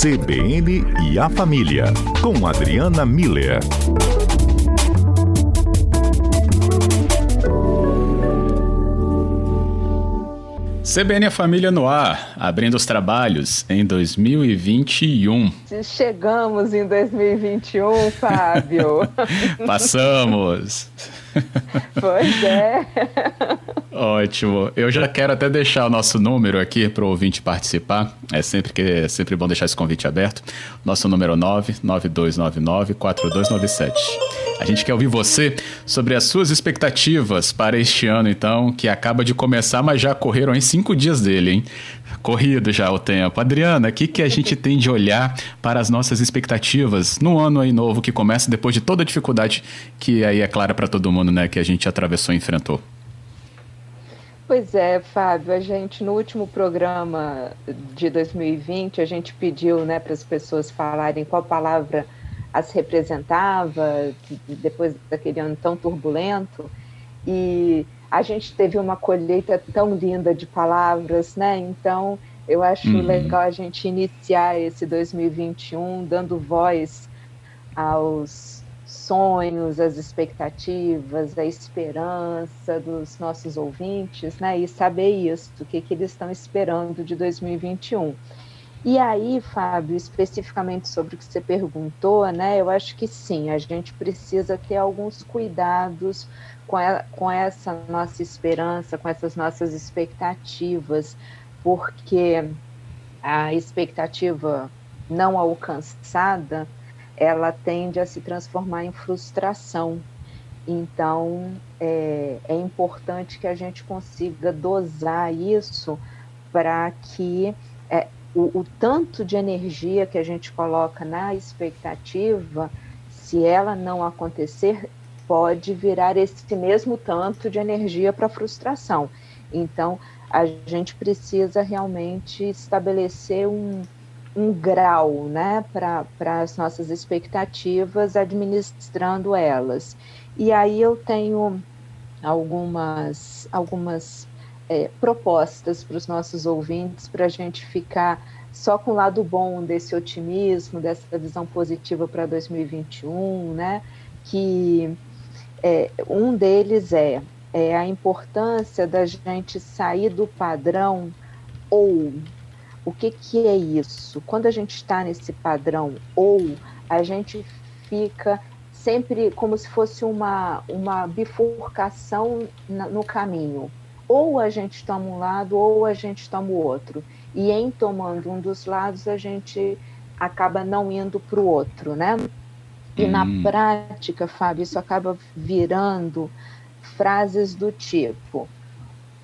CBN e a Família, com Adriana Miller. CBN a Família no ar, abrindo os trabalhos em 2021. Chegamos em 2021, Fábio. Passamos. Pois é. Ótimo. Eu já quero até deixar o nosso número aqui para o ouvinte participar. É sempre, que, é sempre bom deixar esse convite aberto. Nosso número é 99299-4297. A gente quer ouvir você sobre as suas expectativas para este ano, então, que acaba de começar, mas já correram em cinco dias dele, hein? Corrido já o tempo. Adriana, o que, que a gente tem de olhar para as nossas expectativas no ano aí novo que começa depois de toda a dificuldade que aí é clara para todo mundo, né, que a gente atravessou e enfrentou? Pois é, Fábio, a gente no último programa de 2020, a gente pediu, né, para as pessoas falarem qual palavra as representava depois daquele ano tão turbulento e a gente teve uma colheita tão linda de palavras, né? Então, eu acho uhum. legal a gente iniciar esse 2021 dando voz aos sonhos, às expectativas, à esperança dos nossos ouvintes, né? E saber isso, o que, que eles estão esperando de 2021. E aí, Fábio, especificamente sobre o que você perguntou, né? Eu acho que sim, a gente precisa ter alguns cuidados com, a, com essa nossa esperança, com essas nossas expectativas, porque a expectativa não alcançada, ela tende a se transformar em frustração. Então, é, é importante que a gente consiga dosar isso para que é, o, o, tanto de energia que a gente coloca na expectativa, se ela não acontecer, pode virar esse mesmo tanto de energia para frustração. Então, a gente precisa realmente estabelecer um, um grau né, para as nossas expectativas, administrando elas. E aí eu tenho algumas, algumas é, propostas para os nossos ouvintes, para a gente ficar só com o lado bom desse otimismo, dessa visão positiva para 2021, né? Que é, um deles é, é a importância da gente sair do padrão ou. O que, que é isso? Quando a gente está nesse padrão ou, a gente fica sempre como se fosse uma, uma bifurcação na, no caminho. Ou a gente toma um lado, ou a gente toma o outro. E em tomando um dos lados, a gente acaba não indo para o outro, né? E hum. na prática, Fábio, isso acaba virando frases do tipo: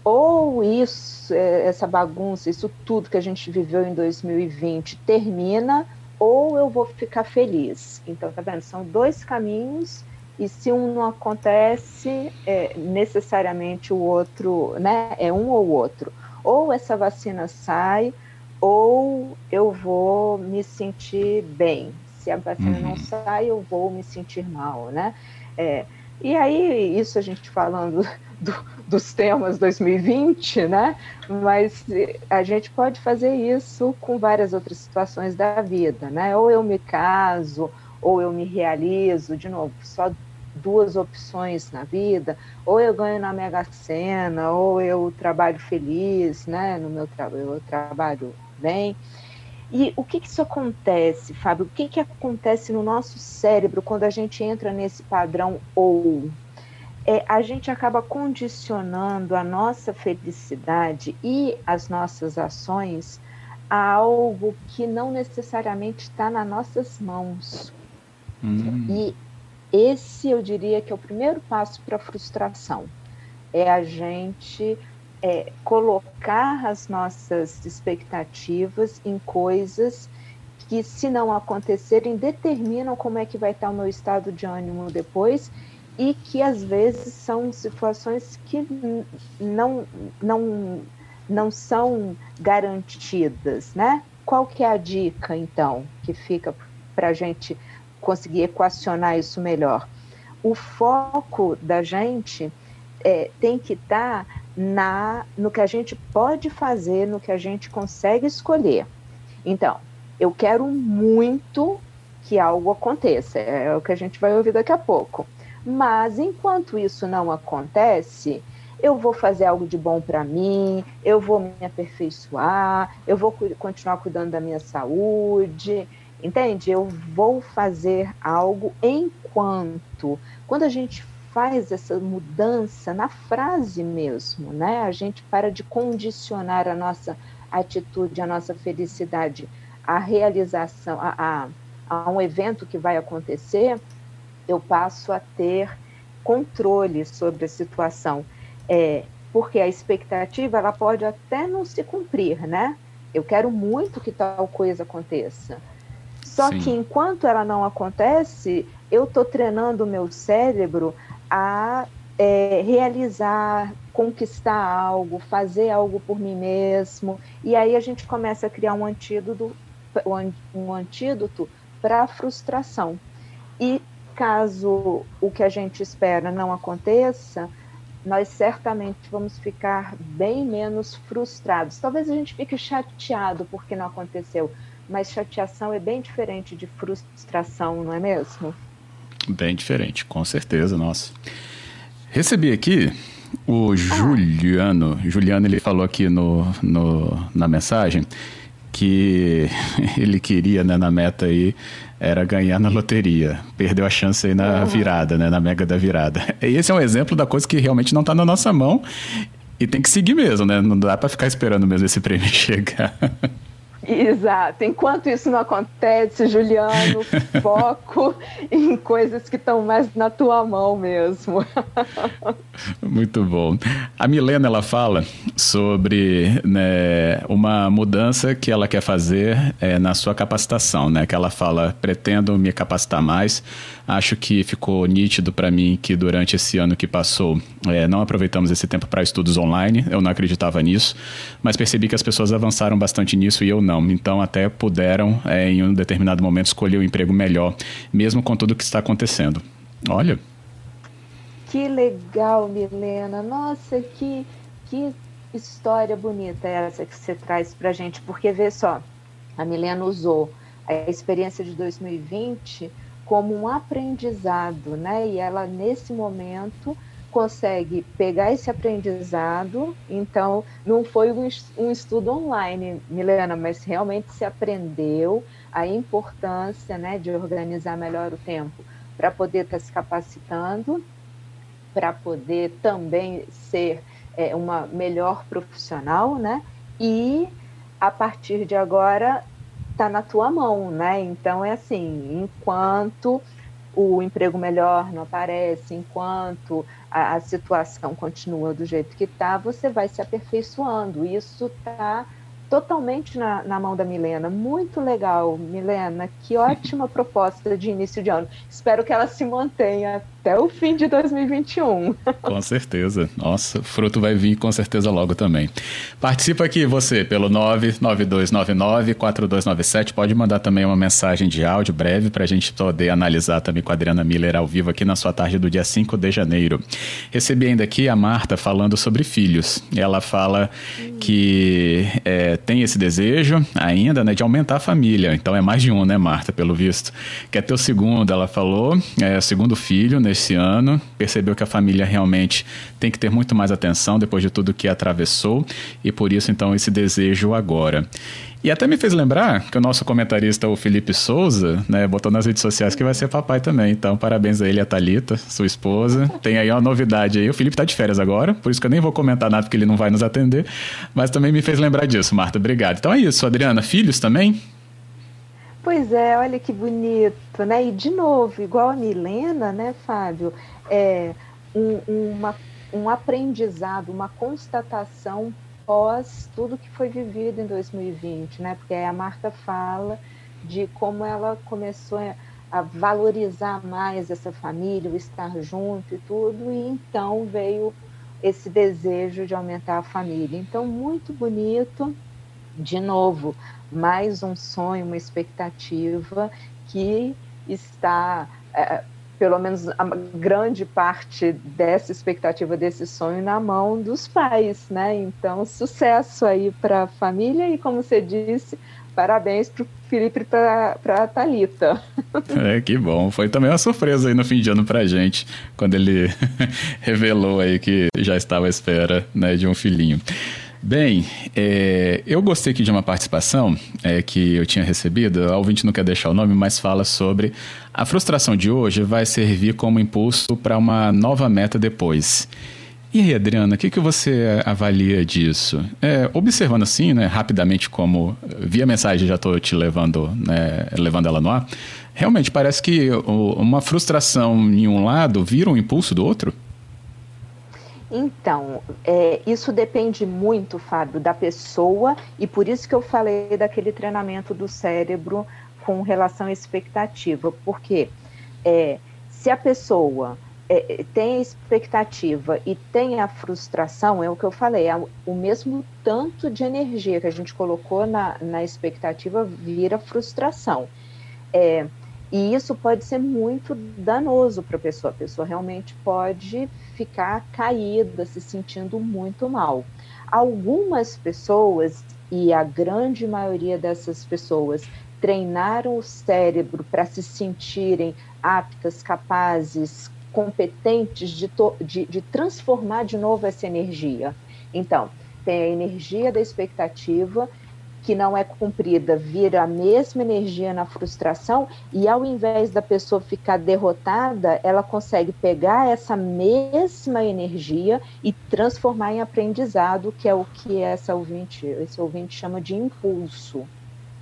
ou isso, é, essa bagunça, isso tudo que a gente viveu em 2020 termina, ou eu vou ficar feliz. Então, tá vendo? São dois caminhos e se um não acontece, é, necessariamente o outro, né? É um ou outro. Ou essa vacina sai, ou eu vou me sentir bem, se a vacina uhum. não sai, eu vou me sentir mal, né? É, e aí, isso a gente falando do, dos temas 2020, né? Mas a gente pode fazer isso com várias outras situações da vida, né? Ou eu me caso, ou eu me realizo, de novo, só duas opções na vida, ou eu ganho na Mega Sena, ou eu trabalho feliz, né? No meu trabalho, eu trabalho bem. E o que, que isso acontece, Fábio? O que, que acontece no nosso cérebro quando a gente entra nesse padrão ou? É, a gente acaba condicionando a nossa felicidade e as nossas ações a algo que não necessariamente está nas nossas mãos. Hum. E esse eu diria que é o primeiro passo para a frustração. É a gente é, colocar as nossas expectativas em coisas que, se não acontecerem, determinam como é que vai estar o meu estado de ânimo depois e que às vezes são situações que não, não, não são garantidas, né? Qual que é a dica, então, que fica para a gente conseguir equacionar isso melhor? O foco da gente é, tem que estar tá na no que a gente pode fazer, no que a gente consegue escolher. Então, eu quero muito que algo aconteça, é o que a gente vai ouvir daqui a pouco. Mas enquanto isso não acontece, eu vou fazer algo de bom para mim, eu vou me aperfeiçoar, eu vou continuar cuidando da minha saúde, entende? Eu vou fazer algo enquanto. Quando a gente faz essa mudança na frase mesmo, né? A gente para de condicionar a nossa atitude, a nossa felicidade, a realização, a, a, a um evento que vai acontecer, eu passo a ter controle sobre a situação. É, porque a expectativa ela pode até não se cumprir, né? Eu quero muito que tal coisa aconteça. Só Sim. que enquanto ela não acontece, eu estou treinando o meu cérebro a é, realizar, conquistar algo, fazer algo por mim mesmo. E aí a gente começa a criar um antídoto, um antídoto para a frustração. E caso o que a gente espera não aconteça, nós certamente vamos ficar bem menos frustrados. Talvez a gente fique chateado porque não aconteceu, mas chateação é bem diferente de frustração, não é mesmo? Bem diferente, com certeza, nossa. Recebi aqui o ah. Juliano. Juliano, ele falou aqui no, no, na mensagem que ele queria, né, na meta aí, era ganhar na loteria. Perdeu a chance aí na virada, né, na mega da virada. E esse é um exemplo da coisa que realmente não está na nossa mão e tem que seguir mesmo, né? Não dá para ficar esperando mesmo esse prêmio chegar. Exato. Enquanto isso não acontece, Juliano, foco em coisas que estão mais na tua mão mesmo. Muito bom. A Milena ela fala sobre né, uma mudança que ela quer fazer é, na sua capacitação, né? Que ela fala pretendo me capacitar mais. Acho que ficou nítido para mim que durante esse ano que passou é, não aproveitamos esse tempo para estudos online. Eu não acreditava nisso, mas percebi que as pessoas avançaram bastante nisso e eu não Então, até puderam, é, em um determinado momento, escolher o um emprego melhor, mesmo com tudo o que está acontecendo. Olha. Que legal, Milena. Nossa, que, que história bonita essa que você traz para gente. Porque, vê só, a Milena usou a experiência de 2020 como um aprendizado, né? E ela, nesse momento, consegue pegar esse aprendizado. Então, não foi um estudo online, Milena, mas realmente se aprendeu a importância né, de organizar melhor o tempo para poder estar tá se capacitando, para poder também ser é, uma melhor profissional, né? E a partir de agora está na tua mão, né? Então é assim, enquanto o emprego melhor não aparece, enquanto a, a situação continua do jeito que está, você vai se aperfeiçoando. Isso está totalmente na, na, mão da Milena. Muito legal, Milena. Que ótima proposta de início de ano. Espero que ela se mantenha até o fim de 2021. Com certeza. Nossa, fruto vai vir com certeza logo também. Participa aqui você pelo 99299-4297. Pode mandar também uma mensagem de áudio breve para a gente poder analisar também com a Adriana Miller ao vivo aqui na sua tarde do dia 5 de janeiro. Recebi ainda aqui a Marta falando sobre filhos. Ela fala hum. que é, tem esse desejo ainda né, de aumentar a família. Então é mais de um, né, Marta, pelo visto. Quer ter o segundo, ela falou, é segundo filho, né, esse ano, percebeu que a família realmente tem que ter muito mais atenção depois de tudo que atravessou e por isso então esse desejo agora. E até me fez lembrar que o nosso comentarista, o Felipe Souza, né, botou nas redes sociais que vai ser papai também. Então, parabéns a ele e a Thalita, sua esposa. Tem aí uma novidade aí. O Felipe tá de férias agora, por isso que eu nem vou comentar nada, porque ele não vai nos atender. Mas também me fez lembrar disso, Marta. Obrigado. Então é isso, Adriana. Filhos também? Pois é, olha que bonito, né? E de novo, igual a Milena, né, Fábio? É um, uma, um aprendizado, uma constatação pós tudo que foi vivido em 2020, né? Porque a Marta fala de como ela começou a valorizar mais essa família, o estar junto e tudo, e então veio esse desejo de aumentar a família. Então, muito bonito, de novo, mais um sonho, uma expectativa que está é, pelo menos a grande parte dessa expectativa desse sonho na mão dos pais, né? Então, sucesso aí para a família e, como você disse, parabéns para o Felipe para a Thalita. É, que bom. Foi também uma surpresa aí no fim de ano para a gente, quando ele revelou aí que já estava à espera né, de um filhinho. Bem, é, eu gostei aqui de uma participação é, que eu tinha recebido. A ouvinte não quer deixar o nome, mas fala sobre a frustração de hoje vai servir como impulso para uma nova meta depois. E aí, Adriana, o que, que você avalia disso? É, observando assim, né, rapidamente, como via mensagem já estou te levando, né, levando ela no ar, realmente parece que uma frustração em um lado vira um impulso do outro? Então, é, isso depende muito, Fábio, da pessoa, e por isso que eu falei daquele treinamento do cérebro com relação à expectativa, porque é, se a pessoa é, tem a expectativa e tem a frustração, é o que eu falei, é o mesmo tanto de energia que a gente colocou na, na expectativa vira frustração. É, e isso pode ser muito danoso para a pessoa. A pessoa realmente pode ficar caída, se sentindo muito mal. Algumas pessoas, e a grande maioria dessas pessoas, treinaram o cérebro para se sentirem aptas, capazes, competentes de, de, de transformar de novo essa energia. Então, tem a energia da expectativa que não é cumprida vira a mesma energia na frustração e ao invés da pessoa ficar derrotada, ela consegue pegar essa mesma energia e transformar em aprendizado, que é o que essa ouvinte, esse ouvinte chama de impulso,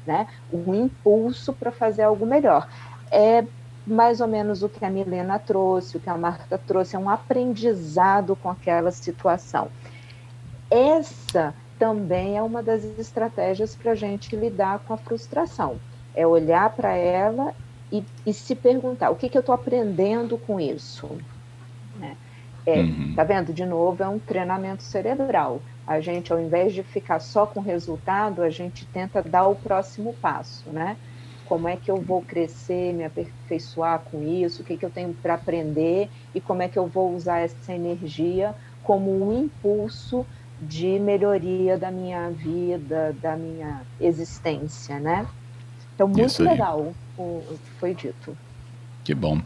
né? Um impulso para fazer algo melhor. É mais ou menos o que a Milena trouxe, o que a Marta trouxe, é um aprendizado com aquela situação. Essa também é uma das estratégias para a gente lidar com a frustração. É olhar para ela e, e, se perguntar: o que, que eu estou aprendendo com isso? Né? É, uhum. Tá vendo? De novo, é um treinamento cerebral. A gente, ao invés de ficar só com o resultado, a gente tenta dar o próximo passo, né? Como é que eu vou crescer, me aperfeiçoar com isso? O que, que eu tenho para aprender e como é que eu vou usar essa energia como um impulso de melhoria da minha vida, da minha existência, né? Então, muito legal o que foi dito. Que bom.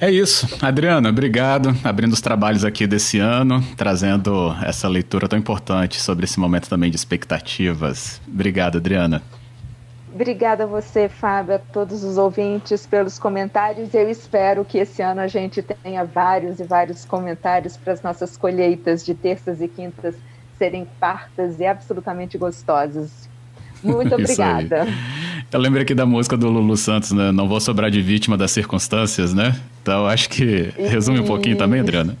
É isso. Adriana, obrigado. Abrindo os trabalhos aqui desse ano, trazendo essa leitura tão importante sobre esse momento também de expectativas. Obrigado, Adriana. Obrigada a você, Fábio, a todos os ouvintes pelos comentários. Eu espero que esse ano a gente tenha vários e vários comentários para as nossas colheitas de terças e quintas serem fartas e absolutamente gostosas. Muito obrigada. Eu lembro aqui da música do Lulu Santos, né? Não vou sobrar de vítima das circunstâncias, né? Então acho que resume um pouquinho também, Adriana.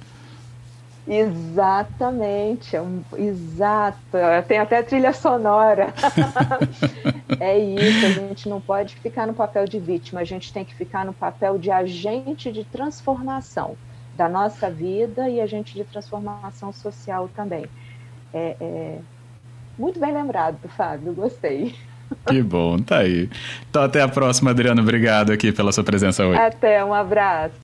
Exatamente, é um, exato. Tem até trilha sonora. é isso, a gente não pode ficar no papel de vítima, a gente tem que ficar no papel de agente de transformação da nossa vida e agente de transformação social também. É, é muito bem lembrado, Fábio, gostei. Que bom, tá aí. Então até a próxima, Adriano. Obrigado aqui pela sua presença hoje. Até, um abraço.